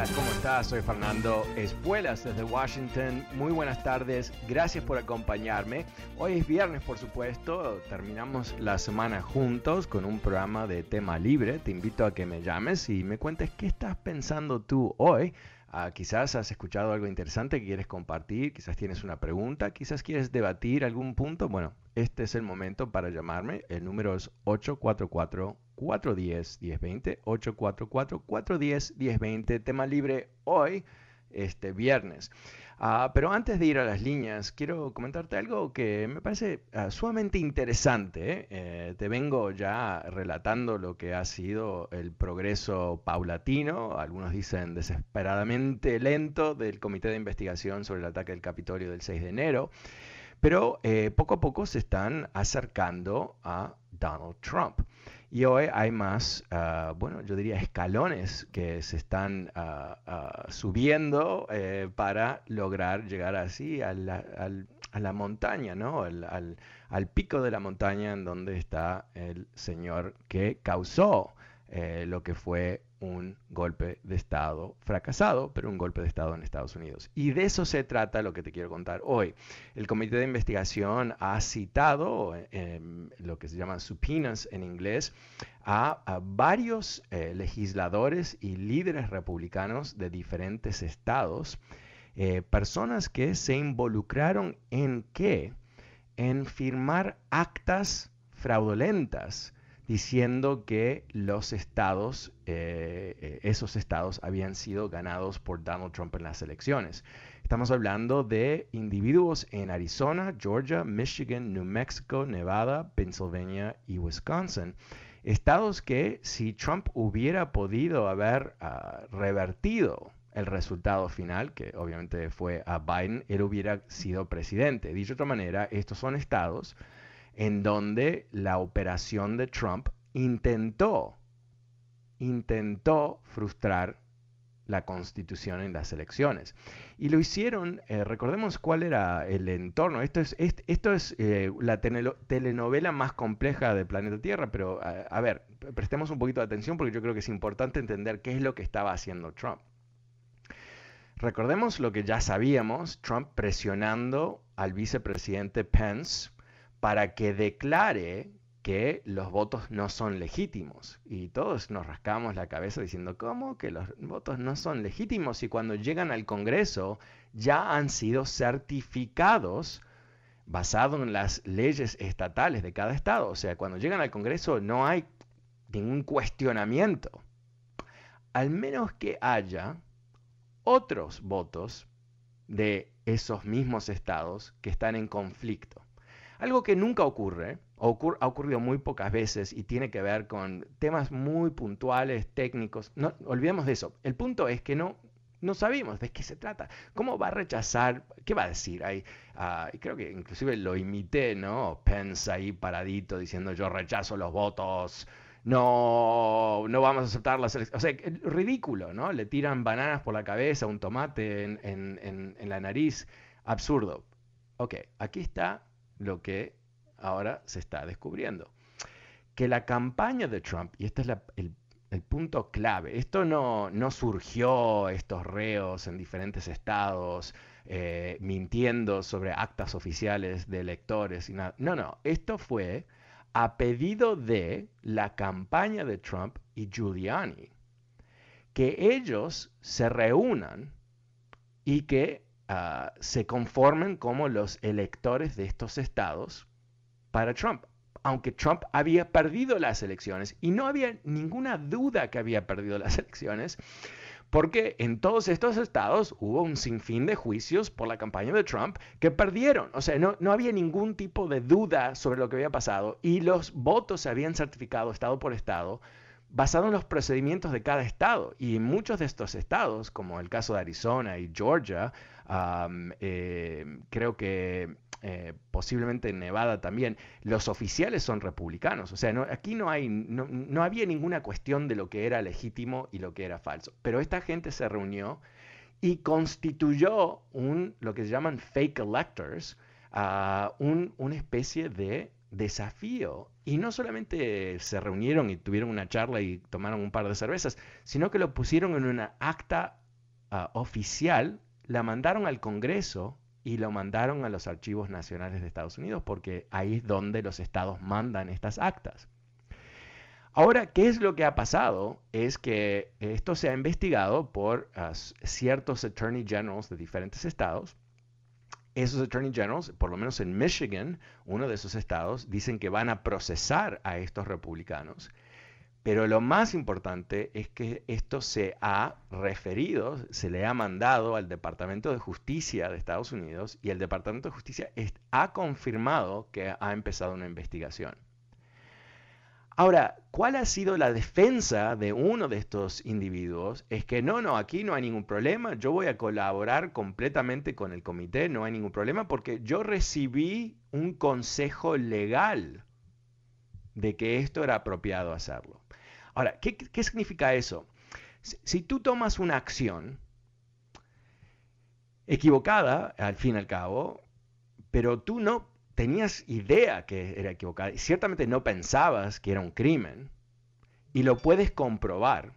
Hola, ¿cómo estás? Soy Fernando Espuelas desde Washington. Muy buenas tardes, gracias por acompañarme. Hoy es viernes, por supuesto, terminamos la semana juntos con un programa de tema libre. Te invito a que me llames y me cuentes qué estás pensando tú hoy. Ah, quizás has escuchado algo interesante que quieres compartir, quizás tienes una pregunta, quizás quieres debatir algún punto. Bueno, este es el momento para llamarme. El número es 844 410-1020, 844-410-1020, tema libre hoy, este viernes. Ah, pero antes de ir a las líneas, quiero comentarte algo que me parece ah, sumamente interesante. ¿eh? Eh, te vengo ya relatando lo que ha sido el progreso paulatino, algunos dicen desesperadamente lento, del Comité de Investigación sobre el ataque del Capitolio del 6 de enero. Pero eh, poco a poco se están acercando a Donald Trump. Y hoy hay más, ah, bueno, yo diría escalones que se están ah, subiendo eh, para lograr llegar así a la, montaña, ¿no? al, pico de la montaña en donde está el señor que causó eh, lo que fue un golpe de Estado fracasado, pero un golpe de Estado en Estados Unidos. Y de eso se trata lo que te quiero contar hoy. El comité de investigación ha citado em, lo que se llama subpoenas en inglés a, varios eh, legisladores y líderes republicanos de diferentes estados, eh, personas que se involucraron en qué? En firmar actas fraudulentas diciendo que los estados, eh, eh, esos estados habían sido ganados por Donald Trump en las elecciones. Estamos hablando de individuos en Arizona, Georgia, Michigan, New Mexico, Nevada, Pennsylvania y Wisconsin. Estados que si Trump hubiera podido haber ah, revertido el resultado final, que obviamente fue a Biden, él hubiera sido presidente. Dicho de otra manera, estos son estados en donde la operación de Trump intentó, intentó frustrar la constitución en las elecciones. Y lo hicieron, eh, recordemos cuál era el entorno. Esto es, esto es eh, la telenovela más compleja del planeta Tierra, pero a ver, prestemos un poquito de atención porque yo creo que es importante entender qué es lo que estaba haciendo Trump. Recordemos lo que ya sabíamos, Trump presionando al vicepresidente Pence para que declare que los votos no son legítimos. Y todos nos rascamos la cabeza diciendo, ¿cómo que los votos no son legítimos? Y cuando llegan al Congreso ya han sido certificados basados en las leyes estatales de cada estado. O sea, cuando llegan al Congreso no hay ningún cuestionamiento. Al menos que haya otros votos de esos mismos estados que están en conflicto. Algo que nunca ocurre, o ha ocurrido muy pocas veces y tiene que ver con temas muy puntuales, técnicos. No, olvidemos de eso. El punto es que no, no sabemos de qué se trata. ¿Cómo va a rechazar? ¿Qué va a decir? Ahí, uh, creo que inclusive lo imité, ¿no? Pence ahí paradito diciendo yo rechazo los votos. No, no vamos a aceptar las elecciones. O sea, ridículo, ¿no? Le tiran bananas por la cabeza, un tomate en, en, en la nariz. Absurdo. Ok, aquí está lo que ahora se está descubriendo. Que la campaña de Trump, y este es el, punto clave, esto no, no surgió, estos reos en diferentes estados, eh, mintiendo sobre actas oficiales de electores y nada. No, no, esto fue a pedido de la campaña de Trump y Giuliani, que ellos se reúnan y que ah, se conformen como los electores de estos estados para Trump. Aunque Trump había perdido las elecciones y no había ninguna duda que había perdido las elecciones, porque en todos estos estados hubo un sinfín de juicios por la campaña de Trump que perdieron. O sea, no, no había ningún tipo de duda sobre lo que había pasado y los votos se habían certificado estado por estado basado en los procedimientos de cada estado. Y en muchos de estos estados, como el caso de Arizona y Georgia, eh, creo que eh, posiblemente en Nevada también, los oficiales son republicanos. O sea, aquí no, hay, no, había ninguna cuestión de lo que era legítimo y lo que era falso. Pero esta gente se reunió y constituyó un, lo que se llaman fake electors, uh, un, una especie de desafío. Y no solamente se reunieron y tuvieron una charla y tomaron un par de cervezas, sino que lo pusieron en una acta ah, oficial, la mandaron al Congreso y lo mandaron a los archivos nacionales de Estados Unidos porque ahí es donde los estados mandan estas actas. Ahora, ¿qué es lo que ha pasado? Es que esto se ha investigado por ah, ciertos attorney generals de diferentes estados. Esos attorney generals, por lo menos en Michigan, uno de esos estados, dicen que van a procesar a estos republicanos pero lo más importante es que esto se ha referido, se le ha mandado al Departamento de Justicia de Estados Unidos y el Departamento de Justicia ha confirmado que ha empezado una investigación. Ahora, ¿cuál ha sido la defensa de uno de estos individuos? Es que no, no, aquí no hay ningún problema, yo voy a colaborar completamente con el comité, no hay ningún problema porque yo recibí un consejo legal de que esto era apropiado hacerlo. Ahora, ¿qué, significa eso? Si, tú tomas una acción equivocada, al fin y al cabo, pero tú no tenías idea que era equivocada, y ciertamente no pensabas que era un crimen, y lo puedes comprobar,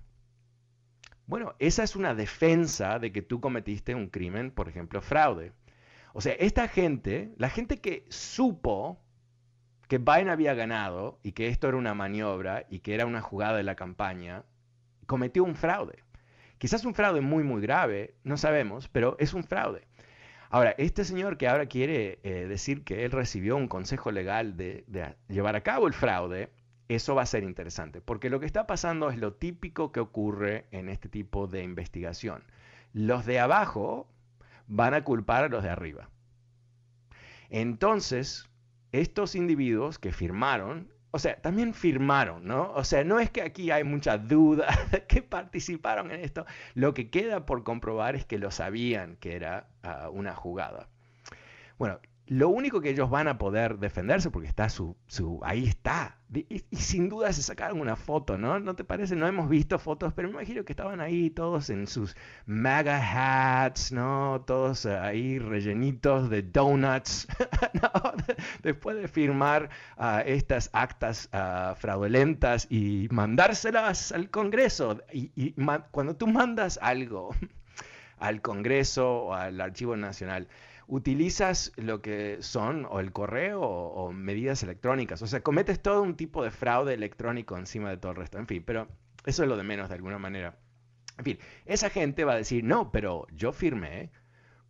bueno, esa es una defensa de que tú cometiste un crimen, por ejemplo, fraude. O sea, esta gente, la gente que supo que Biden había ganado y que esto era una maniobra y que era una jugada de la campaña, cometió un fraude. Quizás un fraude muy, muy grave, no sabemos, pero es un fraude. Ahora, este señor que ahora quiere eh, decir que él recibió un consejo legal de, de llevar a cabo el fraude, eso va a ser interesante, porque lo que está pasando es lo típico que ocurre en este tipo de investigación. Los de abajo van a culpar a los de arriba. Entonces, estos individuos que firmaron, o sea, también firmaron, ¿no? O sea, no es que aquí hay mucha duda que participaron en esto. Lo que queda por comprobar es que lo sabían que era ah, una jugada. Bueno, lo único que ellos van a poder defenderse, porque está su, su ahí está, y, sin duda se sacaron una foto, ¿no? ¿No te parece? No hemos visto fotos, pero me imagino que estaban ahí todos en sus MAGA hats, ¿no? Todos ahí rellenitos de donuts, Después de firmar ah, estas actas uh, fraudulentas y mandárselas al Congreso. y cuando tú mandas algo al Congreso o al Archivo Nacional, utilizas lo que son o el correo o, medidas electrónicas. O sea, cometes todo un tipo de fraude electrónico encima de todo el resto. En fin, pero eso es lo de menos de alguna manera. En fin, esa gente va a decir, no, pero yo firmé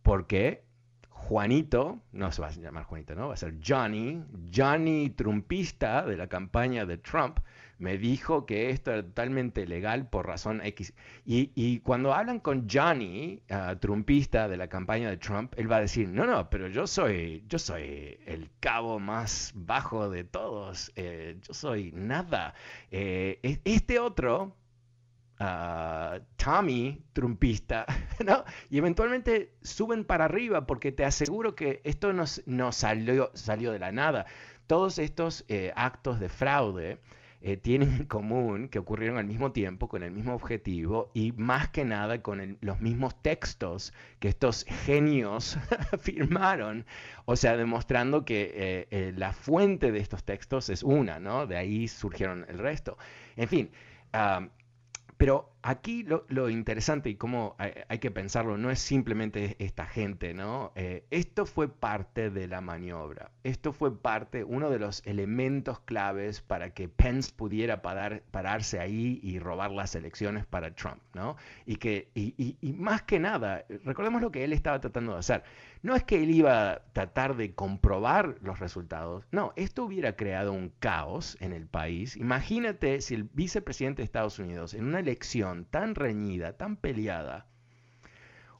porque Juanito, no se va a llamar Juanito, ¿no? Va a ser Johnny, Johnny Trumpista de la campaña de Trump, me dijo que esto era totalmente legal por razón X. Y, cuando hablan con Johnny, uh, trumpista de la campaña de Trump, él va a decir, no, no, pero yo soy, yo soy el cabo más bajo de todos, eh, yo soy nada. Eh, este otro, uh, Tommy, trumpista, ¿no? Y eventualmente suben para arriba porque te aseguro que esto no, salió, salió de la nada. Todos estos eh, actos de fraude eh, tienen en común que ocurrieron al mismo tiempo, con el mismo objetivo y más que nada con los mismos textos que estos genios firmaron, o sea, demostrando que eh, eh, la fuente de estos textos es una, ¿no? De ahí surgieron el resto. En fin, pero aquí lo, interesante y cómo hay, que pensarlo no es simplemente esta gente, ¿no? Eh, esto fue parte de la maniobra. Esto fue parte, uno de los elementos claves para que Pence pudiera pararse ahí y robar las elecciones para Trump, ¿no? Y que, y más que nada, recordemos lo que él estaba tratando de hacer. No es que él iba a tratar de comprobar los resultados, no, esto hubiera creado un caos en el país. Imagínate si el vicepresidente de Estados Unidos en una elección tan reñida, tan peleada,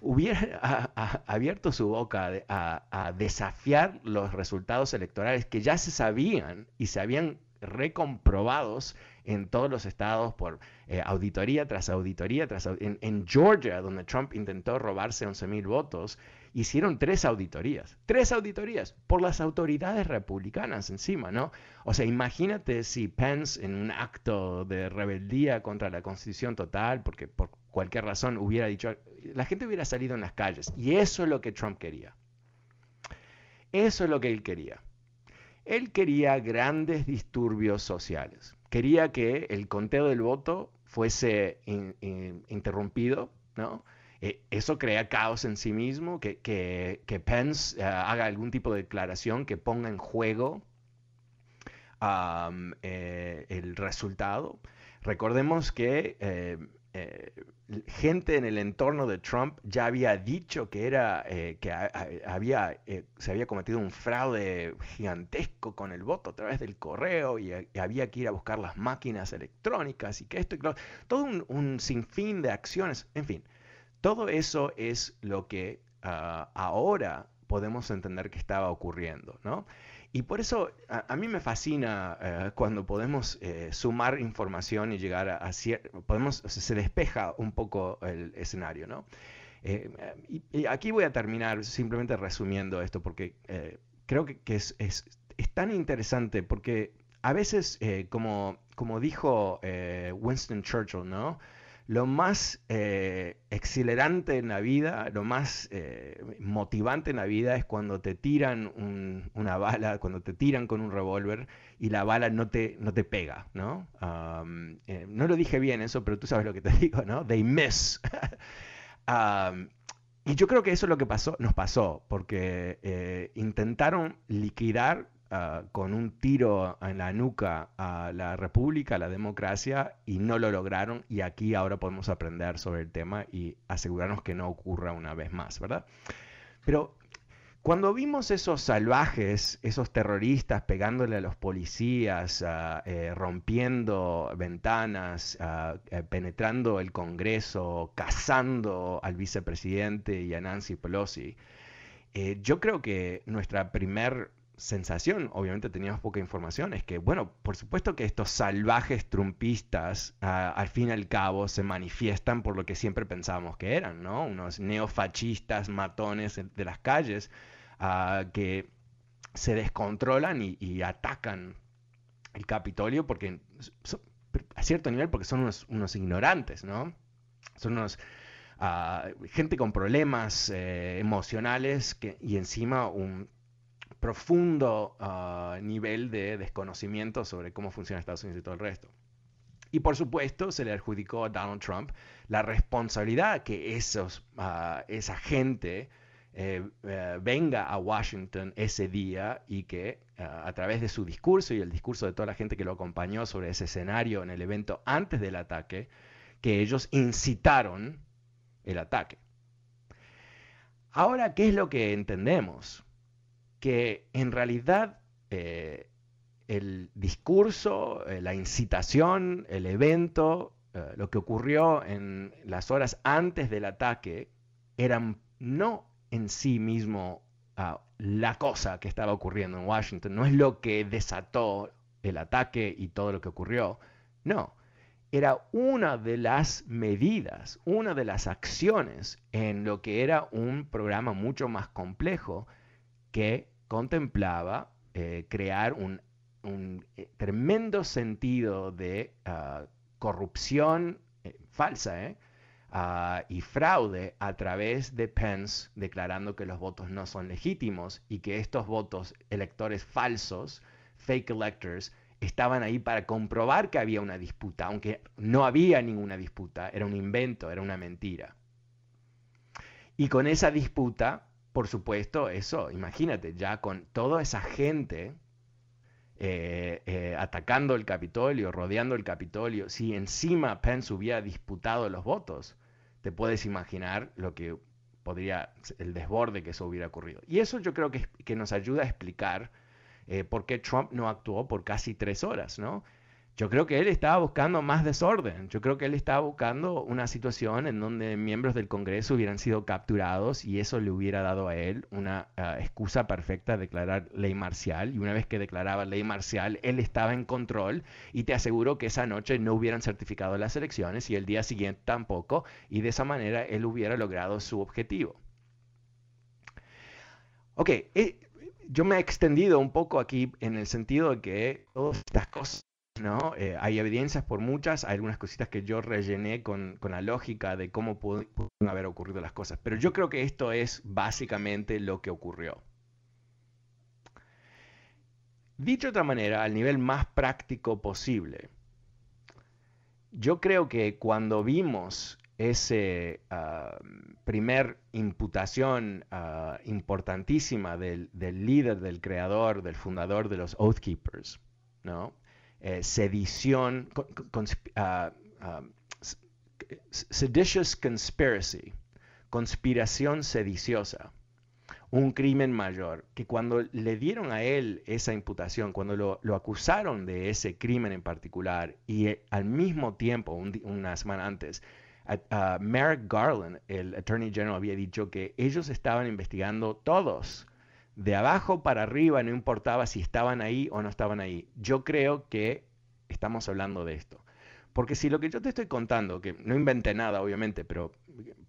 hubiera abierto su boca a, desafiar los resultados electorales que ya se sabían y se habían recomprobados en todos los estados por eh, auditoría tras auditoría, tras en, en, Georgia, donde Trump intentó robarse 11 mil votos, hicieron tres auditorías, tres auditorías por las autoridades republicanas encima, ¿no? O sea, imagínate si Pence en un acto de rebeldía contra la constitución total, porque por cualquier razón hubiera dicho, la gente hubiera salido en las calles. Y eso es lo que Trump quería. Eso es lo que él quería. Él quería grandes disturbios sociales. Quería que el conteo del voto fuese interrumpido, ¿no? Eh, eso crea caos en sí mismo, que, que, Pence eh, haga algún tipo de declaración que ponga en juego eh, el resultado. Recordemos que gente en el entorno de Trump ya había dicho que era que había se había cometido un fraude gigantesco con el voto a través del correo y, había que ir a buscar las máquinas electrónicas y que esto y todo un, un sinfín de acciones, en fin. Todo eso es lo que ah, ahora podemos entender que estaba ocurriendo, ¿no? Y por eso a, mí me fascina eh, cuando podemos eh, sumar información y llegar a, podemos, se despeja un poco el escenario, ¿no? Eh, y, aquí voy a terminar simplemente resumiendo esto porque creo que, es, es, tan interesante porque a veces, como, como dijo Winston Churchill, ¿no? Lo más eh, exhilarante en la vida, lo más eh, motivante en la vida es cuando te tiran una bala, cuando te tiran con un revólver y la bala no te, no te pega, ¿no? Eh, no lo dije bien eso, pero tú sabes lo que te digo, ¿no? They miss. y yo creo que eso es lo que pasó, nos pasó, porque intentaron liquidar Ah, con un tiro en la nuca a la república, a la democracia, y no lo lograron. Y aquí ahora podemos aprender sobre el tema y asegurarnos que no ocurra una vez más, ¿verdad? Pero cuando vimos esos salvajes, esos terroristas pegándole a los policías, ah, eh, rompiendo ventanas, eh, penetrando el Congreso, cazando al vicepresidente y a Nancy Pelosi, eh, yo creo que nuestra primer sensación, obviamente teníamos poca información, es que, bueno, por supuesto que estos salvajes trumpistas, al fin y al cabo, se manifiestan por lo que siempre pensábamos que eran, ¿no? Unos neofascistas matones de las calles que se descontrolan y, atacan el Capitolio porque, a cierto nivel, porque son unos, ignorantes, ¿no? Son unos... gente con problemas eh, emocionales que, y encima un, profundo ah, nivel de desconocimiento sobre cómo funciona Estados Unidos y todo el resto. Y por supuesto se le adjudicó a Donald Trump la responsabilidad que esos, ah, esa gente eh, eh, venga a Washington ese día y que ah, a través de su discurso y el discurso de toda la gente que lo acompañó sobre ese escenario en el evento antes del ataque, que ellos incitaron el ataque. Ahora, ¿qué es lo que entendemos? Que en realidad eh, el discurso, eh, la incitación, el evento, eh, lo que ocurrió en las horas antes del ataque, eran no en sí mismo ah, la cosa que estaba ocurriendo en Washington, no es lo que desató el ataque y todo lo que ocurrió, no, era una de las medidas, una de las acciones en lo que era un programa mucho más complejo que contemplaba eh, crear un eh, tremendo sentido de ah, corrupción eh, falsa. Ah, y fraude a través de Pence declarando que los votos no son legítimos y que estos votos electores falsos, fake electors, estaban ahí para comprobar que había una disputa, aunque no había ninguna disputa, era un invento, era una mentira. Y con esa disputa, por supuesto, eso, imagínate, ya con toda esa gente eh, eh, atacando el Capitolio, rodeando el Capitolio, si encima Pence hubiera disputado los votos, te puedes imaginar lo que podría, el desborde que eso hubiera ocurrido. Y eso yo creo que, que nos ayuda a explicar eh, por qué Trump no actuó por casi tres horas, ¿no? Yo creo que él estaba buscando más desorden. Yo creo que él estaba buscando una situación en donde miembros del Congreso hubieran sido capturados y eso le hubiera dado a él una ah, excusa perfecta de declarar ley marcial. Y una vez que declaraba ley marcial, él estaba en control y te aseguro que esa noche no hubieran certificado las elecciones y el día siguiente tampoco. Y de esa manera él hubiera logrado su objetivo. Ok, eh, yo me he extendido un poco aquí en el sentido de que todas estas cosas, ¿no? Eh, hay evidencias por muchas, hay algunas cositas que yo rellené con, la lógica de cómo pudieron haber ocurrido las cosas, pero yo creo que esto es básicamente lo que ocurrió. Dicho de otra manera, al nivel más práctico posible, yo creo que cuando vimos ese ah, primer imputación ah, importantísima del, líder, del creador, del fundador de los Oath Keepers, ¿no? Eh, sedición, uh, seditious conspiracy, conspiración sediciosa, un crimen mayor, que cuando le dieron a él esa imputación, cuando lo, acusaron de ese crimen en particular, y eh, al mismo tiempo, una semana antes, Merrick Garland, el Attorney General, había dicho que ellos estaban investigando todos, de abajo para arriba, no importaba si estaban ahí o no estaban ahí. Yo creo que estamos hablando de esto. Porque si lo que yo te estoy contando, que no inventé nada, obviamente, pero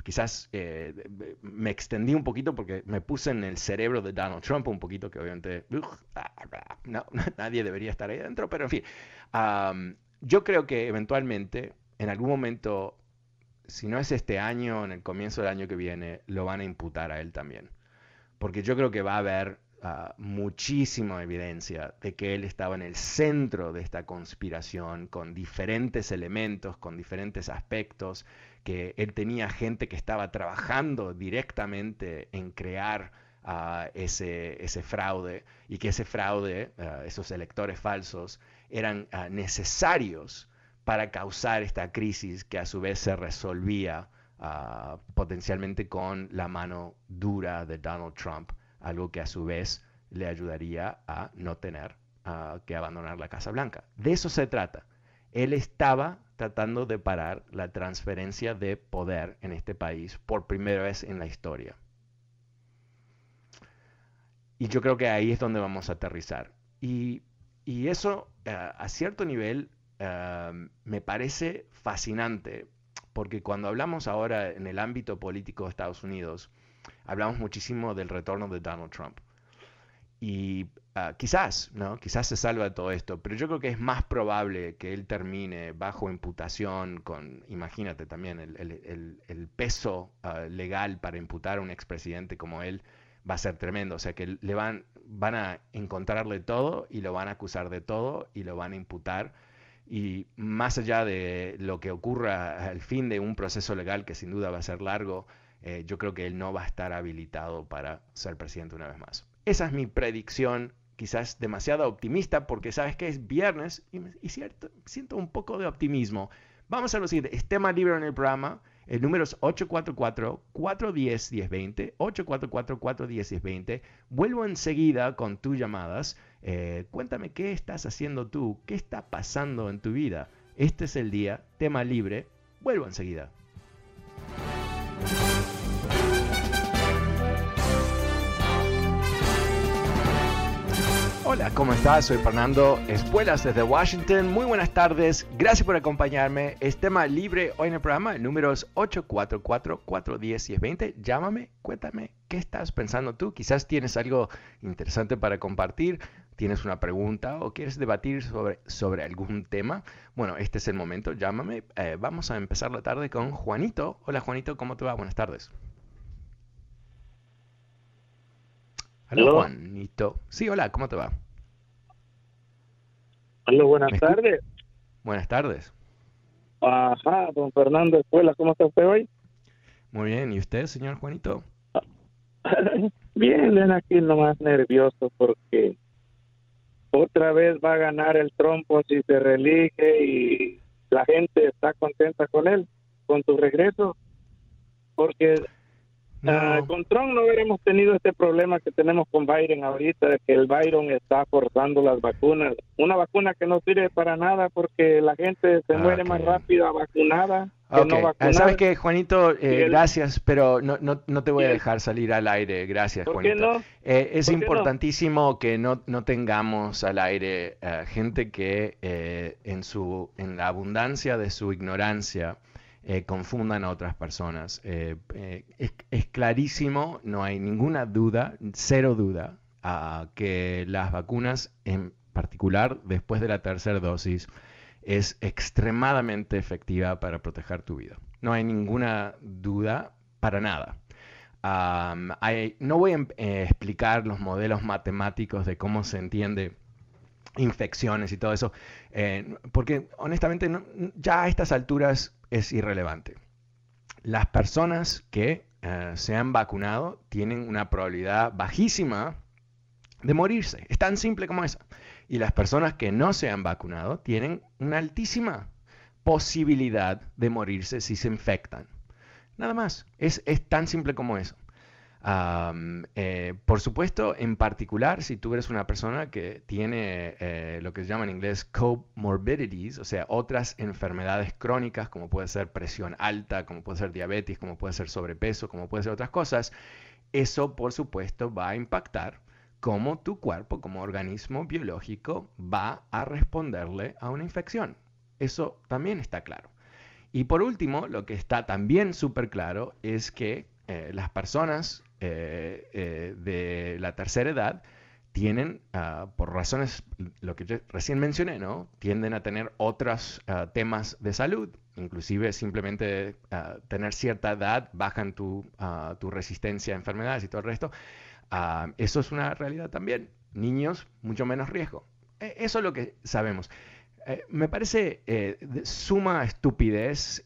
quizás eh, me extendí un poquito porque me puse en el cerebro de Donald Trump un poquito, que obviamente no, nadie debería estar ahí adentro, pero en fin, yo creo que eventualmente, en algún momento, si no es este año, en el comienzo del año que viene, lo van a imputar a él también. Porque yo creo que va a haber ah, muchísima evidencia de que él estaba en el centro de esta conspiración con diferentes elementos, con diferentes aspectos, que él tenía gente que estaba trabajando directamente en crear ah, ese, ese, fraude y que ese fraude, ah, esos electores falsos, eran necesarios para causar esta crisis que a su vez se resolvía ah, potencialmente con la mano dura de Donald Trump, algo que a su vez le ayudaría a no tener ah, que abandonar la Casa Blanca. De eso se trata. Él estaba tratando de parar la transferencia de poder en este país por primera vez en la historia. Y yo creo que ahí es donde vamos a aterrizar. Y, eso ah, a cierto nivel me parece fascinante, porque cuando hablamos ahora en el ámbito político de Estados Unidos, hablamos muchísimo del retorno de Donald Trump. Y ah, quizás, ¿no? Quizás se salva todo esto, pero yo creo que es más probable que él termine bajo imputación con, imagínate también, el, peso ah, legal para imputar a un expresidente como él va a ser tremendo. O sea que le van, van a encontrarle todo y lo van a acusar de todo y lo van a imputar y más allá de lo que ocurra al fin de un proceso legal que sin duda va a ser largo, eh, yo creo que él no va a estar habilitado para ser presidente una vez más. Esa es mi predicción, quizás demasiado optimista, porque sabes que es viernes y, siento un poco de optimismo. Vamos a lo siguiente, esté más libre en el programa. El número es 844-410-1020, 844-410-1020. Vuelvo enseguida con tus llamadas. Eh, cuéntame qué estás haciendo tú, qué está pasando en tu vida. Este es el día, tema libre. Vuelvo enseguida. Hola, ¿cómo estás? Soy Fernando Espuelas desde Washington. Muy buenas tardes. Gracias por acompañarme. Es tema libre hoy en el programa. El número es 844-410-1020. Llámame, cuéntame qué estás pensando tú. Quizás tienes algo interesante para compartir. tienes una pregunta o quieres debatir sobre, sobre algún tema, bueno, este es el momento, llámame. Eh, vamos a empezar la tarde con Juanito. Hola Juanito, ¿cómo te va? Buenas tardes. Hola Juanito. Sí, hola, ¿cómo te va? Hola, buenas tardes. Buenas tardes. Ajá, don Fernando Escuela, ¿cómo está usted hoy? Muy bien, ¿y usted, señor Juanito? bien, ven aquí nomás nervioso porque otra vez va a ganar el trompo si se reelige y la gente está contenta con él, con su regreso, porque Ah, con Trump no hubiéramos tenido este problema que tenemos con Biden ahorita, de que el Biden está forzando las vacunas. Una vacuna que no sirve para nada porque la gente se muere más rápido a vacunada. Que no ah, Sabes que Juanito, eh, gracias, pero no, no, no, te voy a dejar salir al aire. Gracias, Juanito. Eh, es importantísimo que no, no tengamos al aire eh, gente que en su en la abundancia de su ignorancia eh, confundan a otras personas. Eh, eh, es, clarísimo, no hay ninguna duda, cero duda, que las vacunas, en particular después de la tercera dosis, es extremadamente efectiva para proteger tu vida. No hay ninguna duda para nada. no voy a explicar los modelos matemáticos de cómo se entiende infecciones y todo eso, porque honestamente ya a estas alturas es irrelevante. Las personas que eh, se han vacunado tienen una probabilidad bajísima de morirse. Es tan simple como eso. Y las personas que no se han vacunado tienen una altísima posibilidad de morirse si se infectan. Nada más. Es, es tan simple como eso. Eh, por supuesto, en particular, si tú eres una persona que tiene eh, lo que se llama en inglés comorbidities, o sea, otras enfermedades crónicas, como puede ser presión alta, como puede ser diabetes, como puede ser sobrepeso, como puede ser otras cosas, eso, por supuesto, va a impactar cómo tu cuerpo, como organismo biológico, va a responderle a una infección. Eso también está claro. Y por último, lo que está también súper claro es que eh, las personas eh, eh, de la tercera edad tienen, ah, por razones, lo que yo recién mencioné, ¿no? Tienden a tener otros ah, temas de salud, inclusive simplemente ah, tener cierta edad, bajan tu, tu, resistencia a enfermedades y todo el resto. eso es una realidad también. Niños, mucho menos riesgo. E, eso es lo que sabemos. Eh, me parece de suma estupidez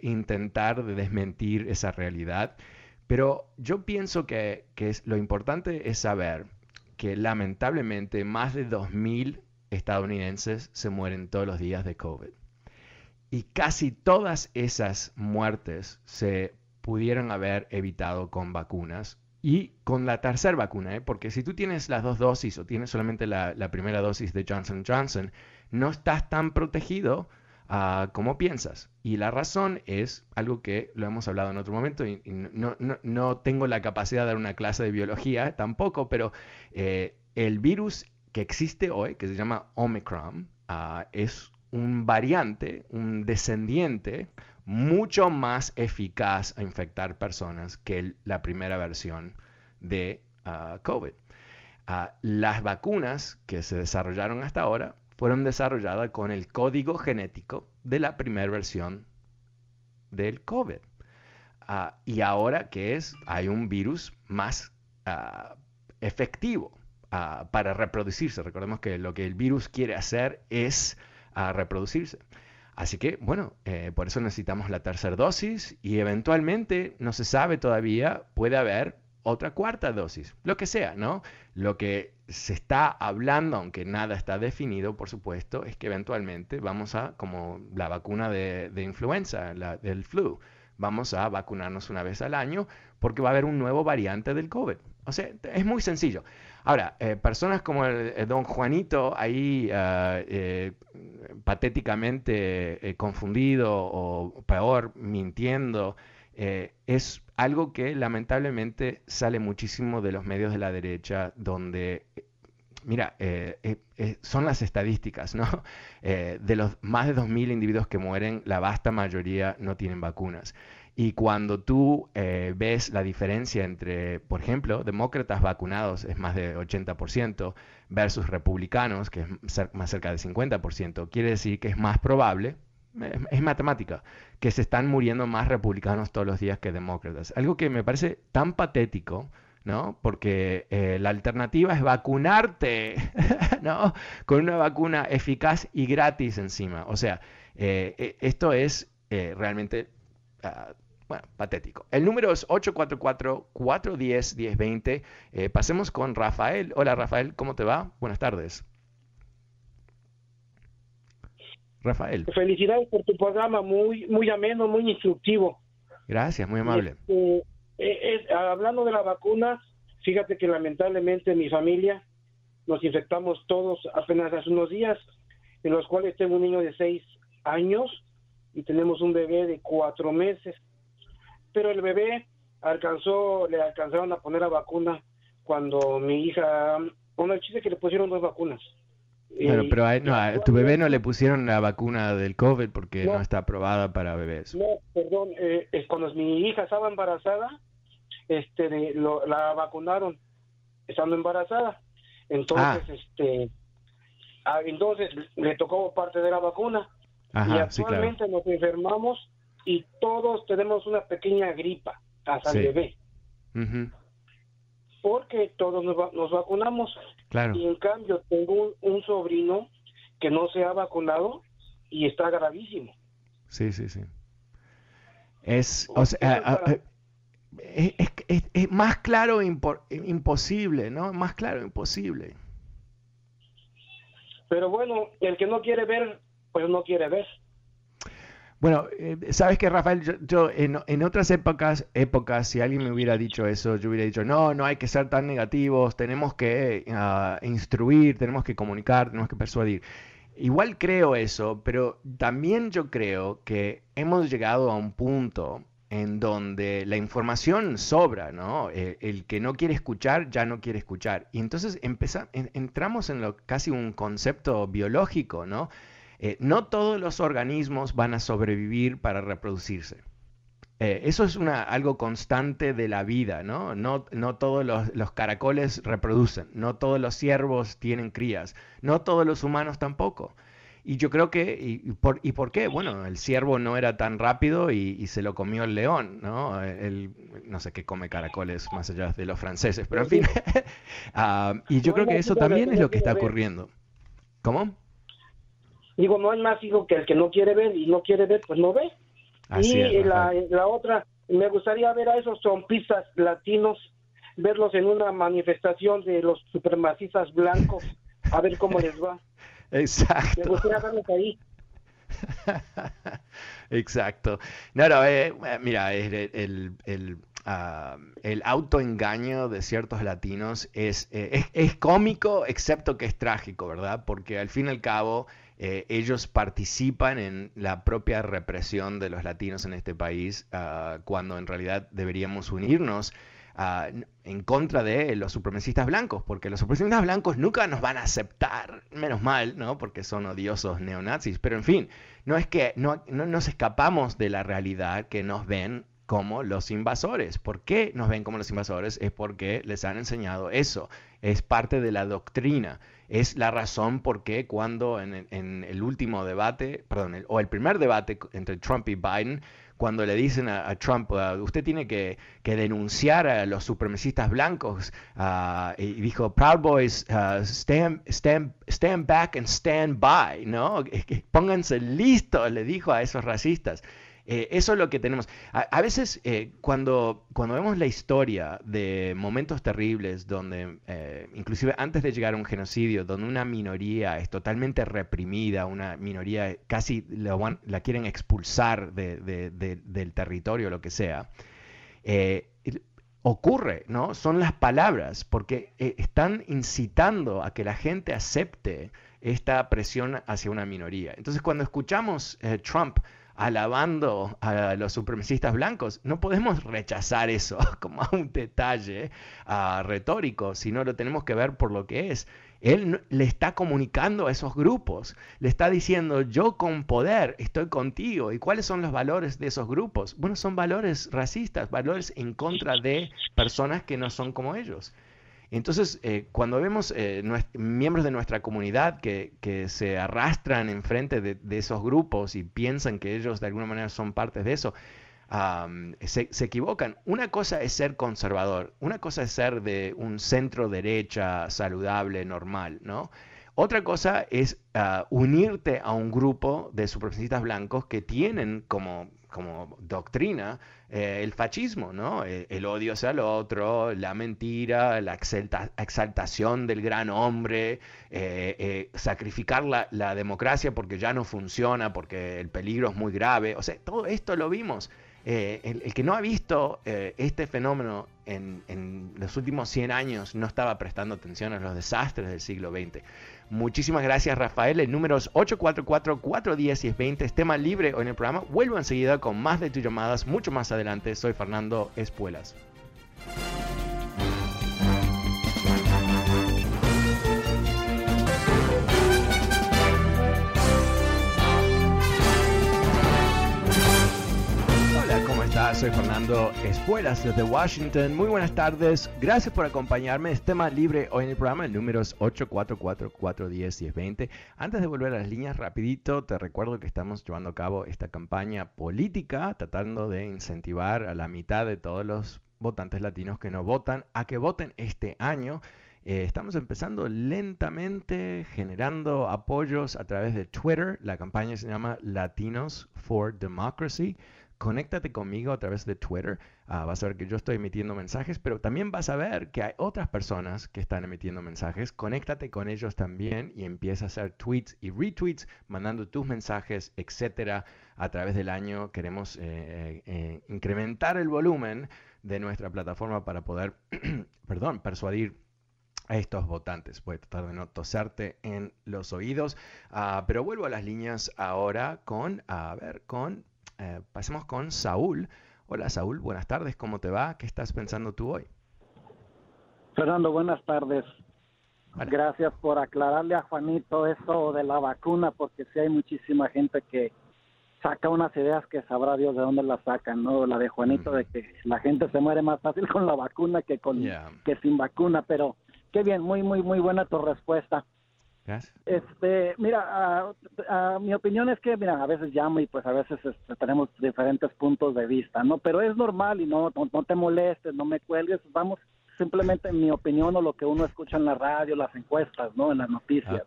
intentar desmentir esa realidad. Pero yo pienso que, lo importante es saber que lamentablemente más de 2.000 estadounidenses se mueren todos los días de COVID. Y casi todas esas muertes se pudieron haber evitado con vacunas y con la tercera vacuna, ¿eh? porque si tú tienes las dos dosis o tienes solamente la, la primera dosis de Johnson Johnson, no estás tan protegido cómo piensas. Y la razón es algo que lo hemos hablado en otro momento y, no, tengo la capacidad de dar una clase de biología tampoco, pero eh, el virus que existe hoy, que se llama Omicron, ah, es un variante, un descendiente mucho más eficaz a infectar personas que la primera versión de ah, COVID. Ah, las vacunas que se desarrollaron hasta ahora fueron desarrolladas con el código genético de la primera versión del COVID. Ah, y ahora que es, hay un virus más ah, efectivo ah, para reproducirse. Recordemos que lo que el virus quiere hacer es reproducirse. Así que, bueno, eh, por eso necesitamos la tercera dosis y eventualmente, no se sabe todavía, puede haber otra cuarta dosis, lo que sea, ¿no? Lo que se está hablando, aunque nada está definido, por supuesto, es que eventualmente vamos a, como la vacuna de, influenza, la, del flu, vamos a vacunarnos una vez al año porque va a haber un nuevo variante del COVID. O sea, es muy sencillo. Ahora, eh, personas como el, don Juanito ahí ah, eh, patéticamente eh, confundido o peor, mintiendo, es algo que lamentablemente sale muchísimo de los medios de la derecha, donde, mira, eh, eh, eh, son las estadísticas, ¿no? de los más de 2.000 individuos que mueren, la vasta mayoría no tienen vacunas. Y cuando tú eh, ves la diferencia entre, por ejemplo, demócratas vacunados es más de 80% versus republicanos, que es más cerca de 50%, quiere decir que es más probable, es matemática, que se están muriendo más republicanos todos los días que demócratas. Algo que me parece tan patético, ¿no? Porque eh, la alternativa es vacunarte, ¿no? Con una vacuna eficaz y gratis encima. O sea, eh, eh, esto es realmente, ah, bueno, patético. El número es 844-410-1020. pasemos con Rafael. Hola Rafael, ¿cómo te va? Buenas tardes. Rafael. Felicidades por tu programa, muy, muy ameno, muy instructivo. Gracias, muy amable. Este, eh, hablando de la vacuna, fíjate que lamentablemente mi familia nos infectamos todos apenas hace unos días, en los cuales tengo un niño de seis años y tenemos un bebé de cuatro meses. Pero el bebé alcanzó, le alcanzaron a poner la vacuna cuando mi hija, bueno, el chiste que le pusieron dos vacunas. Bueno, pero a, tu bebé no le pusieron la vacuna del COVID porque no, está aprobada para bebés. No, perdón, eh, es cuando mi hija estaba embarazada, este, la vacunaron estando embarazada. Entonces, ah. este, ah, entonces le tocó parte de la vacuna. y actualmente nos enfermamos y todos tenemos una pequeña gripa hasta el bebé porque todos nos, vacunamos. Claro. Y en cambio tengo un, sobrino que no se ha vacunado y está gravísimo. Sí, sí, sí. Es, o sea, es, más claro imposible, ¿no? Más claro imposible. Pero bueno, el que no quiere ver, pues no quiere ver. Bueno, eh, sabes que Rafael, yo, en, otras épocas, épocas, si alguien me hubiera dicho eso, yo hubiera dicho, no, no hay que ser tan negativos, tenemos que ah, instruir, tenemos que comunicar, tenemos que persuadir. Igual creo eso, pero también yo creo que hemos llegado a un punto en donde la información sobra, ¿no? Eh, el, que no quiere escuchar ya no quiere escuchar. Y entonces entramos en lo, casi un concepto biológico, ¿no? Eh, no todos los organismos van a sobrevivir para reproducirse. Eh, eso es una, algo constante de la vida, ¿no? No, no todos los, caracoles reproducen, no todos los ciervos tienen crías, no todos los humanos tampoco. Y yo creo que, y, por, ¿y por qué? Bueno, el ciervo no era tan rápido y, se lo comió el león, ¿no? El, no sé qué come caracoles más allá de los franceses, pero en fin. Ah, y yo creo que eso también es lo que está ocurriendo. ¿Cómo? Digo, no hay más hijo que el que no quiere ver y no quiere ver, pues no ve. y la, la, otra, me gustaría ver a esos trompistas latinos, verlos en una manifestación de los supremacistas blancos, a ver cómo les va. Exacto. Me gustaría verlos ahí. Exacto. No, no, eh, mira, el, el, ah, el, autoengaño de ciertos latinos es, eh, es, es, cómico, excepto que es trágico, ¿verdad? Porque al fin y al cabo eh, ellos participan en la propia represión de los latinos en este país, ah, cuando en realidad deberíamos unirnos ah, en contra de los supremacistas blancos, porque los supremacistas blancos nunca nos van a aceptar, menos mal, ¿no? Porque son odiosos neonazis, pero en fin, no es que no, no nos escapamos de la realidad que nos ven como los invasores. ¿Por qué nos ven como los invasores? Es porque les han enseñado eso, es parte de la doctrina es la razón por qué cuando en, el último debate, perdón, o el primer debate entre Trump y Biden, cuando le dicen a, Trump, uh, usted tiene que, denunciar a los supremacistas blancos, uh, y dijo, Proud Boys, uh, stand, stand, stand back and stand by, ¿no? Pónganse listos, le dijo a esos racistas. Eh, eso es lo que tenemos. A, veces eh, cuando, cuando vemos la historia de momentos terribles donde, eh, inclusive antes de llegar a un genocidio, donde una minoría es totalmente reprimida, una minoría casi la, quieren expulsar del territorio, lo que sea, ocurre, ¿no? Son las palabras, porque están incitando a que la gente acepte esta presión hacia una minoría. Entonces, cuando escuchamos Trump alabando a los supremacistas blancos. No podemos rechazar eso como un detalle retórico, sino lo tenemos que ver por lo que es. Él le está comunicando a esos grupos, le está diciendo, yo con poder estoy contigo. ¿Y cuáles son los valores de esos grupos? Bueno, son valores racistas, valores en contra de personas que no son como ellos. Entonces, eh, cuando vemos eh, miembros de nuestra comunidad que, se arrastran enfrente de, de, esos grupos y piensan que ellos de alguna manera son partes de eso, se, equivocan. Una cosa es ser conservador, una cosa es ser de un centro derecha saludable, normal, ¿no? Otra cosa es ah, unirte a un grupo de supremacistas blancos que tienen como, como doctrina eh, el fascismo, ¿no? Eh, el, odio hacia el otro, la mentira, la exaltación del gran hombre, eh, sacrificar la, la democracia porque ya no funciona, porque el peligro es muy grave. O sea, todo esto lo vimos el, que no ha visto este fenómeno en, los últimos 100 años no estaba prestando atención a los desastres del siglo XX. Muchísimas gracias, Rafael. El número es 844-410-1020 es tema libre hoy en el programa. Vuelvo enseguida con más de tus llamadas, mucho más adelante. Soy Fernando Espuelas. Soy Fernando Espuelas desde Washington. Muy buenas tardes. Gracias por acompañarme. Es tema libre hoy en el programa. El número es 844-410-1020. Antes de volver a las líneas, rapidito, te recuerdo que estamos llevando a cabo esta campaña política, tratando de incentivar a la mitad de todos los votantes latinos que no votan a que voten este año. Eh, estamos empezando lentamente generando apoyos a través de Twitter. La campaña se llama Latinos for Democracy conéctate conmigo a través de Twitter. Ah, vas a ver que yo estoy emitiendo mensajes, pero también vas a ver que hay otras personas que están emitiendo mensajes. Conéctate con ellos también y empieza a hacer tweets y retweets, mandando tus mensajes, etcétera. A través del año queremos eh, eh, eh, incrementar el volumen de nuestra plataforma para poder, perdón, persuadir a estos votantes. Voy tratar de no toserte en los oídos, ah, pero vuelvo a las líneas ahora con, a ver, con eh, pasemos con Saúl. Hola Saúl, buenas tardes, ¿cómo te va? ¿Qué estás pensando tú hoy? Fernando, buenas tardes. Gracias por aclararle a Juanito eso de la vacuna, porque sí hay muchísima gente que saca unas ideas que sabrá Dios de dónde las sacan, ¿no? La de Juanito de que la gente se muere más fácil con la vacuna que con que sin vacuna, pero qué bien, muy muy muy buena tu respuesta. Este, mira, mi opinión es que, mira, a veces llamo y pues a veces este, tenemos diferentes puntos de vista, ¿no? Pero es normal y no, no, te molestes, no me cuelgues, vamos simplemente en mi opinión o lo que uno escucha en la radio, las encuestas, ¿no? En las noticias.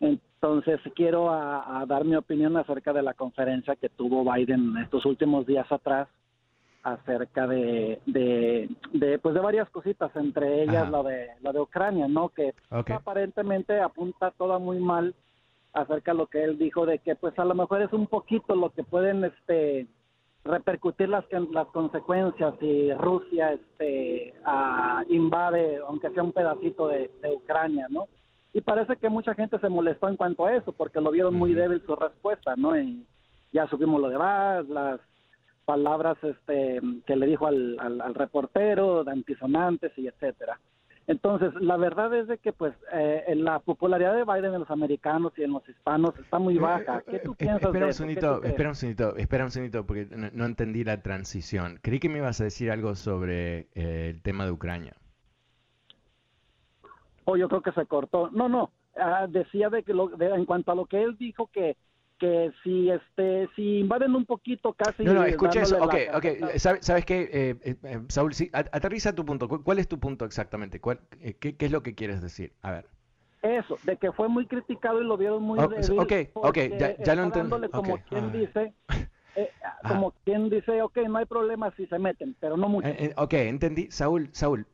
Entonces, quiero dar mi opinión acerca de la conferencia que tuvo Biden estos últimos días atrás acerca de, de, pues de varias cositas, entre ellas la de la de Ucrania, ¿no? Que aparentemente apunta toda muy mal acerca de lo que él dijo de que pues a lo mejor es un poquito lo que pueden este repercutir las las consecuencias si Rusia este invade aunque sea un pedacito de, Ucrania, ¿no? Y parece que mucha gente se molestó en cuanto a eso porque lo vieron muy débil su respuesta, ¿no? Y ya subimos lo demás, las palabras este, que le dijo al, al, reportero, de antisonantes y etcétera. Entonces, la verdad es de que pues eh, la popularidad de Biden en los americanos y en los hispanos está muy eh, baja. ¿Qué tú eh, piensas espera un Segundito, espera un segundito, espera un segundito, porque no, entendí la transición. Creí que me ibas a decir algo sobre el tema de Ucrania. Oh, yo creo que se cortó. No, no, ah, decía de que lo, en cuanto a lo que él dijo que que si este si invaden un poquito casi no no escucha eso. ok ok sabes, sabes qué eh, eh, eh, Saúl sí, aterriza tu punto. Cuál es tu punto exactamente ¿Cuál, qué, qué, es lo que quieres decir a ver. Eso de que fue muy criticado y lo vieron muy okay, débil ok ok ya, ya lo entendí. como quien dice como quien dice ok no hay problema si se meten pero no mucho. Ok entendí. Saúl Saúl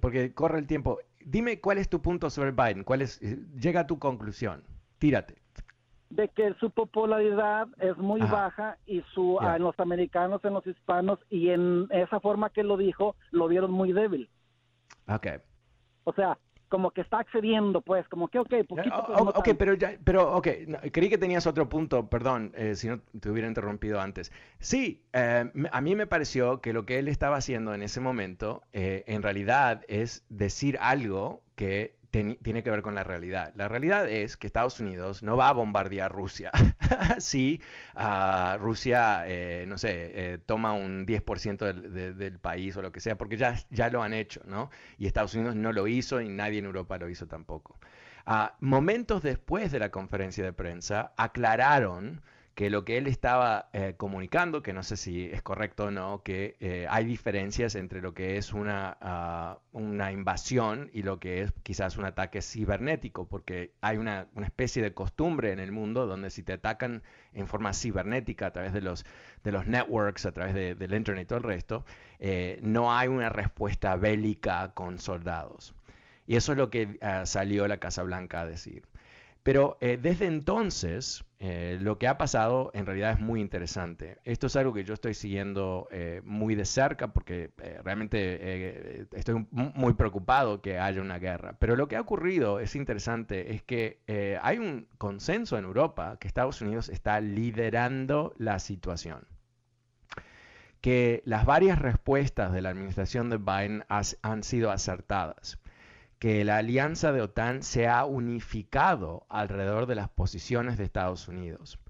porque corre el tiempo. Dime cuál es tu punto sobre Biden. Cuál es llega a tu conclusión tírate de que su popularidad es muy baja y su en los americanos, en los hispanos y en esa forma que lo dijo, lo vieron muy débil. Ok. O sea, como que está accediendo, pues, como que, ok, poquito. Oh, ok, pero ya, pero, ok, creí que tenías otro punto, perdón, eh, si no te hubiera interrumpido antes. Sí, eh, a mí me pareció que lo que él estaba haciendo en ese momento, eh, en realidad, es decir algo que tiene que ver con la realidad. La realidad es que Estados Unidos no va a bombardear Rusia si uh, Rusia, eh, no sé, eh, toma un 10% del, del, país o lo que sea, porque ya, ya lo han hecho, ¿no? Y Estados Unidos no lo hizo y nadie en Europa lo hizo tampoco. Uh, momentos después de la conferencia de prensa, aclararon que lo que él estaba eh, comunicando, que no sé si es correcto o no, que eh, hay diferencias entre lo que es una, ah, una invasión y lo que es quizás un ataque cibernético, porque hay una, una, especie de costumbre en el mundo donde si te atacan en forma cibernética a través de los, de los networks, a través de, del internet y todo el resto, eh, no hay una respuesta bélica con soldados. Y eso es lo que ah, salió la Casa Blanca a decir. Pero desde entonces, eh, lo que ha pasado en realidad es muy interesante. Esto es algo que yo estoy siguiendo eh, muy de cerca porque realmente estoy muy preocupado que haya una guerra. Pero lo que ha ocurrido es interesante, es que hay un consenso en Europa que Estados Unidos está liderando la situación que las varias respuestas de la administración de Biden han sido acertadas que la alianza de OTAN se ha unificado alrededor de las posiciones de Estados Unidos,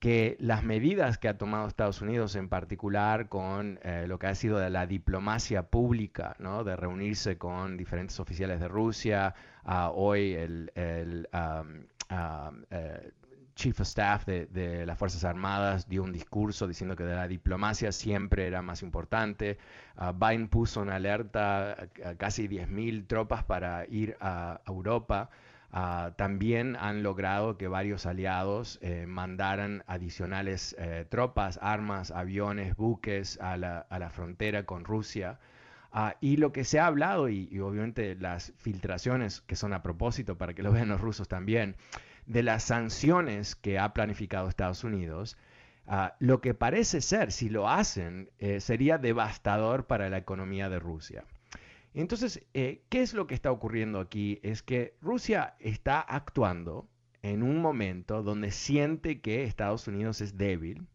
que las medidas que ha tomado Estados Unidos, en particular con eh, lo que ha sido la diplomacia pública, ¿no? de reunirse con diferentes oficiales de Rusia, hoy el, el eh, Chief of Staff de, las Fuerzas Armadas dio un discurso diciendo que la diplomacia siempre era más importante. Uh, Biden puso en alerta a, casi 10.000 tropas para ir a, Europa. Ah, también han logrado que varios aliados eh, mandaran adicionales eh, tropas, armas, aviones, buques a la, frontera con Rusia. Ah, y lo que se ha hablado, y, obviamente las filtraciones que son a propósito para que lo vean los rusos también, de las sanciones que ha planificado Estados Unidos, ah, lo que parece ser, si lo hacen, eh, sería devastador para la economía de Rusia. Entonces, eh, ¿qué es lo que está ocurriendo aquí? Es que Rusia está actuando en un momento donde siente que Estados Unidos es débil,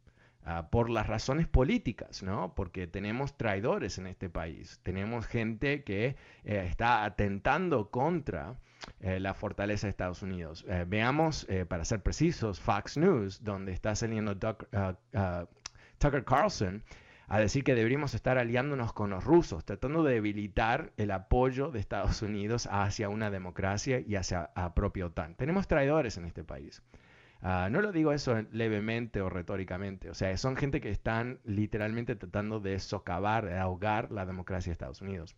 Ah, por las razones políticas, ¿no? Porque tenemos traidores en este país, tenemos gente que eh, está atentando contra eh, la fortaleza de Estados Unidos. Eh, veamos, para ser precisos, Fox News, donde está saliendo ah, ah, Tucker Carlson a decir que deberíamos estar aliándonos con los rusos, tratando de debilitar el apoyo de Estados Unidos hacia una democracia y hacia la propia OTAN. Tenemos traidores en este país. Ah, no lo digo eso levemente o retóricamente, o sea, son gente que están literalmente tratando de socavar, de ahogar la democracia de Estados Unidos.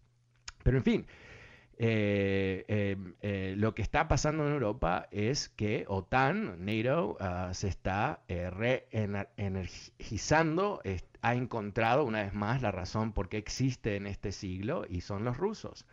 Pero en fin, eh, eh, lo que está pasando en Europa es que OTAN, NATO, ah, se está eh, reenergizando, ha encontrado una vez más la razón por qué existe en este siglo y son los rusos.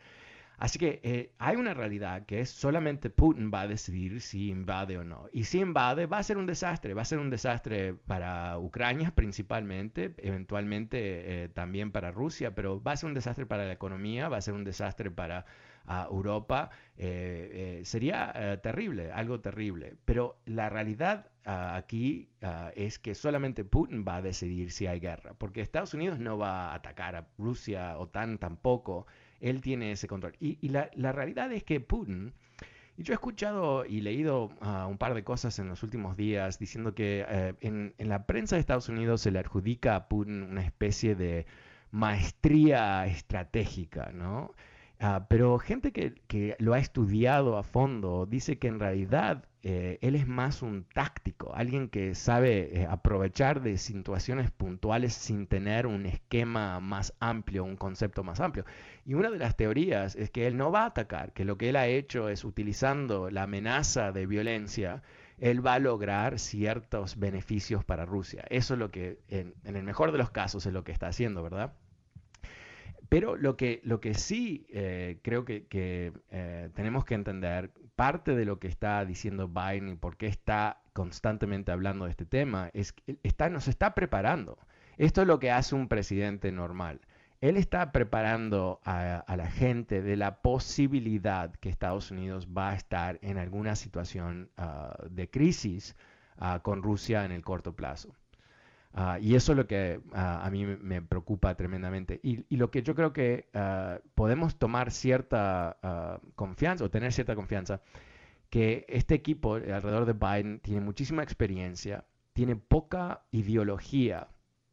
Así que eh, hay una realidad que es solamente Putin va a decidir si invade o no. Y si invade va a ser un desastre, va a ser un desastre para Ucrania principalmente, eventualmente eh, también para Rusia, pero va a ser un desastre para la economía, va a ser un desastre para ah, Europa. Eh, sería terrible, algo terrible. Pero la realidad ah, aquí ah, es que solamente Putin va a decidir si hay guerra, porque Estados Unidos no va a atacar a Rusia, OTAN tampoco él tiene ese control. Y, la, realidad es que Putin, y yo he escuchado y leído ah, un par de cosas en los últimos días diciendo que eh, en, en, la prensa de Estados Unidos se le adjudica a Putin una especie de maestría estratégica, ¿no? Ah, pero gente que, lo ha estudiado a fondo dice que en realidad eh, él es más un táctico, alguien que sabe eh, aprovechar de situaciones puntuales sin tener un esquema más amplio, un concepto más amplio. Y una de las teorías es que él no va a atacar, que lo que él ha hecho es utilizando la amenaza de violencia, él va a lograr ciertos beneficios para Rusia. Eso es lo que, en el mejor de los casos, es lo que está haciendo, ¿verdad? Pero lo que, lo que sí eh, creo que, eh, tenemos que entender, parte de lo que está diciendo Biden y por qué está constantemente hablando de este tema, es que está, nos está preparando. Esto es lo que hace un presidente normal. él está preparando a, la gente de la posibilidad que Estados Unidos va a estar en alguna situación ah, de crisis ah, con Rusia en el corto plazo. Ah, y eso es lo que a mí me preocupa tremendamente. Y, y lo que yo creo que podemos tomar cierta confianza o tener cierta confianza, que este equipo alrededor de Biden tiene muchísima experiencia, tiene poca ideología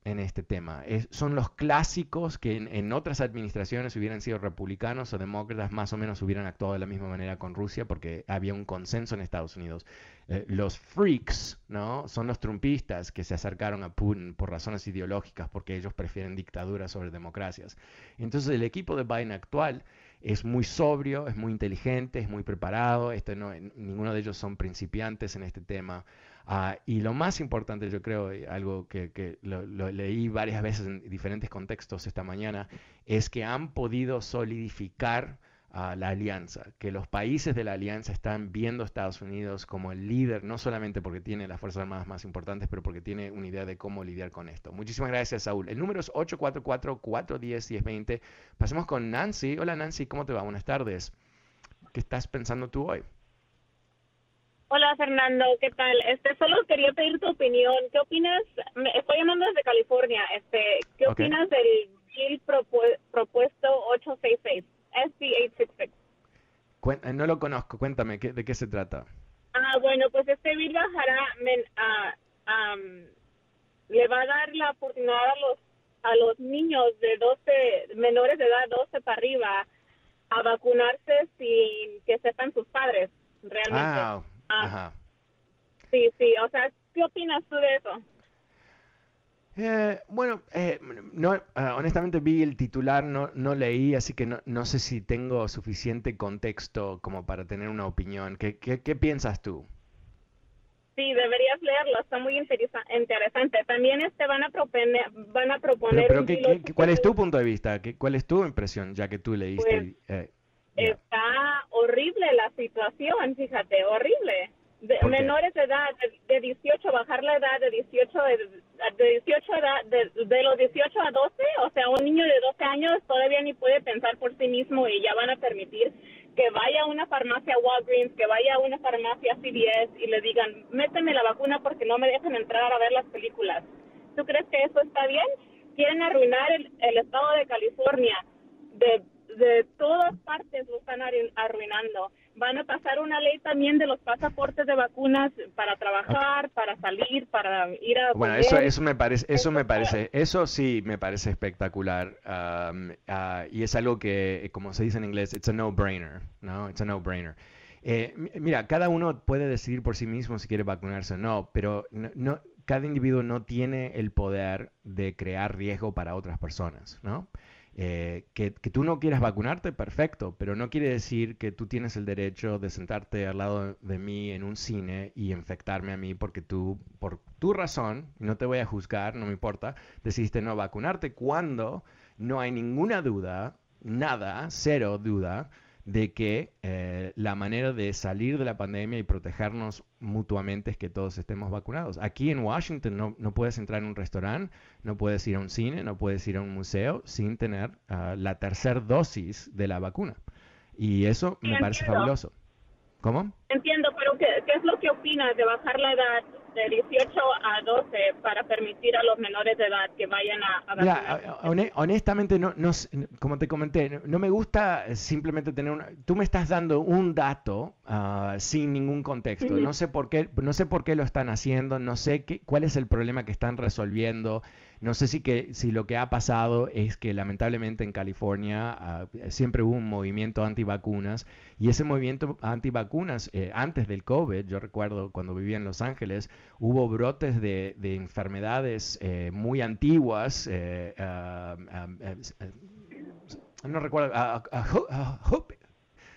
en este tema. son los clásicos que en, otras administraciones hubieran sido republicanos o demócratas, más o menos hubieran actuado de la misma manera con Rusia porque había un consenso en Estados Unidos. Eh, los freaks, ¿no? Son los trumpistas que se acercaron a Putin por razones ideológicas porque ellos prefieren dictaduras sobre democracias. Entonces el equipo de Biden actual es muy sobrio, es muy inteligente, es muy preparado. Este no, ninguno de ellos son principiantes en este tema. Ah, y lo más importante, yo creo, algo que, lo, leí varias veces en diferentes contextos esta mañana, es que han podido solidificar la alianza, que los países de la alianza están viendo a Estados Unidos como el líder, no solamente porque tiene las Fuerzas Armadas más importantes, pero porque tiene una idea de cómo lidiar con esto. Muchísimas gracias, Saúl. El número es 844-410-1020. Pasemos con Nancy. Hola, Nancy, ¿cómo te va? Buenas tardes. ¿Qué estás pensando tú hoy? Hola Fernando, ¿qué tal? Este, solo quería pedir tu opinión. ¿Qué opinas? Me estoy llamando desde California. Este, ¿qué opinas del bill propuesto 866, SB 866? no lo conozco. Cuéntame, ¿de qué se trata? Ah, bueno, pues este bill bajará, le va a dar la oportunidad a los a los niños de 12 menores de edad 12 para arriba a vacunarse sin que sepan sus padres realmente. Ah, Ajá. Sí, sí, o sea, ¿qué opinas tú de eso? Eh, bueno, eh, no, eh, honestamente vi el titular, no, no leí, así que no, no, sé si tengo suficiente contexto como para tener una opinión. ¿Qué, qué, qué piensas tú? Sí, deberías leerlo, está muy interesante. También este van a proponer, van a proponer. Pero, qué, ¿cuál es tu punto de vista? ¿Cuál es tu impresión, ya que tú leíste? Pues, Está horrible la situación, fíjate, horrible. De, menores de edad, de, 18, bajar la edad de 18, de, 18 edad, de, los 18 a 12, o sea, un niño de 12 años todavía ni puede pensar por sí mismo y ya van a permitir que vaya a una farmacia Walgreens, que vaya a una farmacia CVS y le digan, méteme la vacuna porque no me dejan entrar a ver las películas. ¿Tú crees que eso está bien? Quieren arruinar el, el estado de California de de todas partes lo están arruinando. Van a pasar una ley también de los pasaportes de vacunas para trabajar, para salir, para ir a Bueno, eso eso me parece eso me parece eso sí me parece espectacular um, uh, y es algo que como se dice en inglés it's a no-brainer, ¿no? It's a no-brainer. Eh, mira, cada uno puede decidir por sí mismo si quiere vacunarse o no, pero no, cada individuo no tiene el poder de crear riesgo para otras personas, ¿no? Eh, que, tú no quieras vacunarte, perfecto, pero no quiere decir que tú tienes el derecho de sentarte al lado de mí en un cine y infectarme a mí porque tú, por tu razón, no te voy a juzgar, no me importa, decidiste no vacunarte cuando no hay ninguna duda, nada, cero duda, de que eh, la manera de salir de la pandemia y protegernos mutuamente es que todos estemos vacunados. Aquí en Washington no, no puedes entrar en un restaurante, no puedes ir a un cine, no puedes ir a un museo sin tener ah, la tercera dosis de la vacuna. Y eso me parece fabuloso. ¿Cómo? Entiendo, pero ¿qué, ¿qué, es lo que opinas de bajar la edad de 18 a 12 para permitir a los menores de edad que vayan a, Mira, honestamente, no, no, como te comenté, no, me gusta simplemente tener una... Tú me estás dando un dato ah, sin ningún contexto. No sé por qué, no sé por qué lo están haciendo, no sé qué, cuál es el problema que están resolviendo. No sé si, que, si lo que ha pasado es que lamentablemente en California ah, siempre hubo un movimiento antivacunas y ese movimiento antivacunas eh, antes del COVID, yo recuerdo cuando vivía en Los Ángeles, hubo brotes de, enfermedades eh, muy antiguas, eh, ah, no recuerdo,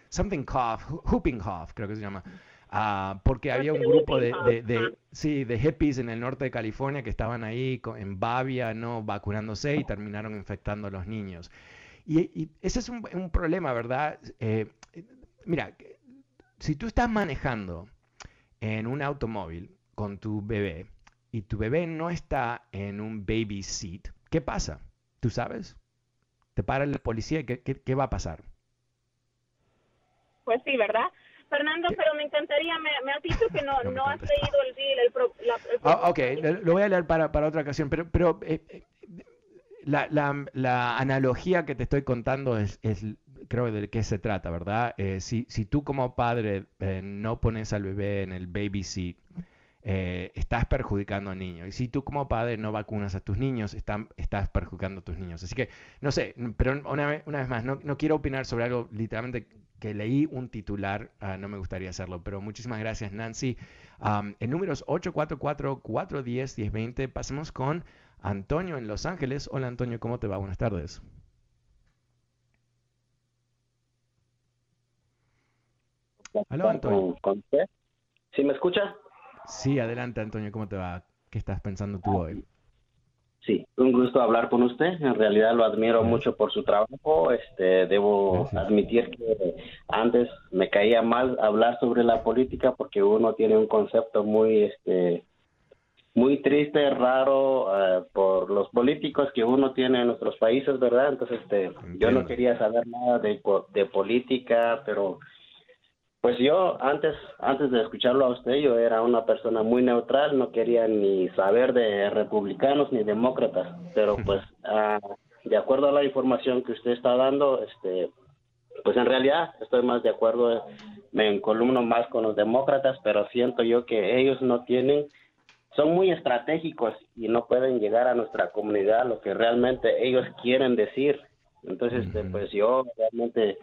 something cough, whooping cough creo que se llama. Ah, porque había un grupo de, de, sí, de hippies en el norte de California que estaban ahí en Bavia, ¿no? vacunándose y terminaron infectando a los niños. Y, ese es un, problema, ¿verdad? Eh, mira, si tú estás manejando en un automóvil con tu bebé y tu bebé no está en un baby seat, ¿qué pasa? ¿Tú sabes? te para el policía y qué, qué, va a pasar. Pues sí, ¿verdad? Fernando, pero me encantaría, me, has dicho que no, no, has leído el bill, el, pro, ah, ok, lo voy a leer para, para otra ocasión, pero, pero eh, eh, la, la, la, analogía que te estoy contando es, es creo de qué se trata, ¿verdad? Eh, si, si, tú como padre no pones al bebé en el baby seat, eh, estás perjudicando al niño. Y si tú como padre no vacunas a tus niños, estás perjudicando a tus niños. Así que, no sé, pero una vez, una vez más, no, no, quiero opinar sobre algo literalmente que leí un titular, ah, no me gustaría hacerlo, pero muchísimas gracias Nancy. el número es 844-410-1020. Pasemos con Antonio en Los Ángeles. Hola Antonio, ¿cómo te va? Buenas tardes. Hola Antonio. ¿Sí me escucha? Sí, adelante Antonio, ¿cómo te va? ¿Qué estás pensando tú hoy? Sí, un gusto hablar con usted. En realidad lo admiro mucho por su trabajo. Este, debo admitir que antes me caía mal hablar sobre la política porque uno tiene un concepto muy, este, muy triste, raro eh, por los políticos que uno tiene en nuestros países, ¿verdad? Entonces, este, yo no quería saber nada de, de política, pero pues yo antes, antes de escucharlo a usted, yo era una persona muy neutral, no quería ni saber de republicanos ni demócratas, pero pues ah, de acuerdo a la información que usted está dando, este, pues en realidad estoy más de acuerdo, me encolumno más con los demócratas, pero siento yo que ellos no tienen, son muy estratégicos y no pueden llegar a nuestra comunidad lo que realmente ellos quieren decir. Entonces, este, pues yo realmente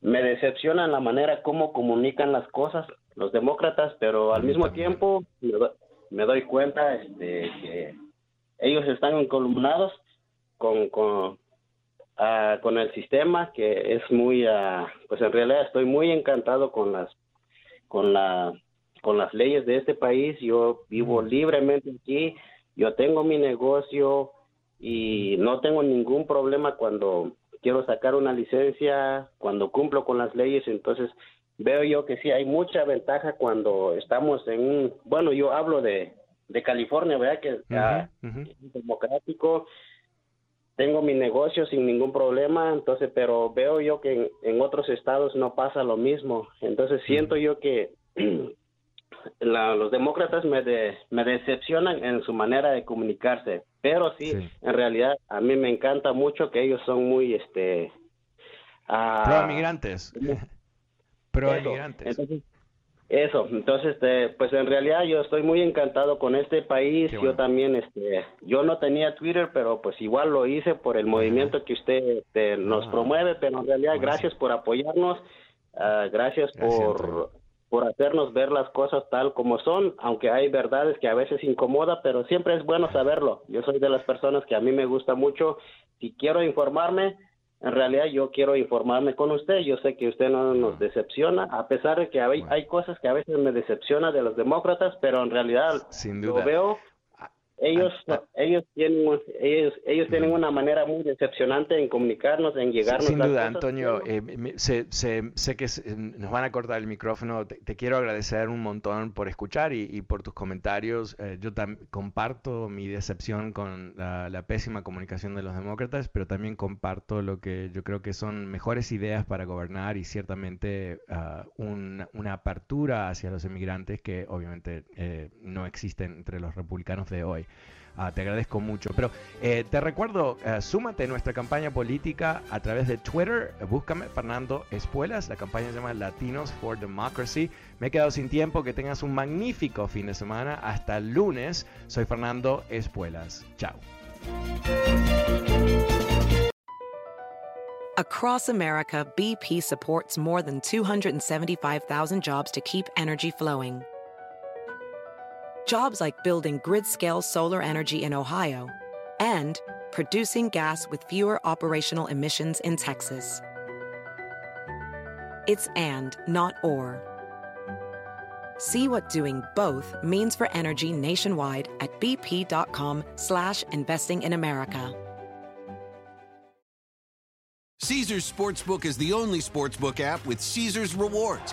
me decepciona la manera como comunican las cosas los demócratas, pero al mismo tiempo me, doy cuenta este, que ellos están encolumnados con, con, ah, con el sistema que es muy, uh, pues en realidad estoy muy encantado con las, con la, con las leyes de este país. Yo vivo libremente aquí, yo tengo mi negocio y no tengo ningún problema cuando quiero sacar una licencia, cuando cumplo con las leyes, entonces veo yo que sí hay mucha ventaja cuando estamos en un, bueno, yo hablo de, de California, ¿verdad? Que es democrático, tengo mi negocio sin ningún problema, entonces, pero veo yo que en, otros estados no pasa lo mismo, entonces siento yo que los demócratas me, me decepcionan en su manera de comunicarse, pero sí, en realidad a mí me encanta mucho que ellos son muy, este... Uh, Pro migrantes. Pro migrantes. eso, entonces, este, pues en realidad yo estoy muy encantado con este país. Yo también, este, yo no tenía Twitter, pero pues igual lo hice por el movimiento que usted este, nos ah. promueve. Pero en realidad, gracias por apoyarnos, ah, gracias, por por hacernos ver las cosas tal como son, aunque hay verdades que a veces incomoda, pero siempre es bueno saberlo. Yo soy de las personas que a mí me gusta mucho. Si quiero informarme, en realidad yo quiero informarme con usted. Yo sé que usted no nos decepciona, a pesar de que hay, hay cosas que a veces me decepciona de los demócratas, pero en realidad Sin lo veo ellos, ellos tienen, ellos, ellos tienen una manera muy decepcionante en comunicarnos, en llegarnos. Sin duda, Antonio, eh, sé, sé, que nos van a cortar el micrófono. Te, quiero agradecer un montón por escuchar y, por tus comentarios. Eh, yo comparto mi decepción con la, pésima comunicación de los demócratas, pero también comparto lo que yo creo que son mejores ideas para gobernar y ciertamente ah, una apertura hacia los inmigrantes que obviamente eh, no existen entre los republicanos de hoy. Ah, te agradezco mucho. Pero eh, te recuerdo, eh, súmate a nuestra campaña política a través de Twitter. Búscame Fernando Espuelas. La campaña se llama Latinos for Democracy. Me he quedado sin tiempo. Que tengas un magnífico fin de semana. Hasta el lunes. Soy Fernando Espuelas. Chao. Across America, BP supports more than 275,000 jobs to keep energy flowing. Jobs like building grid-scale solar energy in Ohio and producing gas with fewer operational emissions in Texas. It's and, not or. See what doing both means for energy nationwide at bp.com slash investing in America. Caesars Sportsbook is the only sportsbook app with Caesars rewards.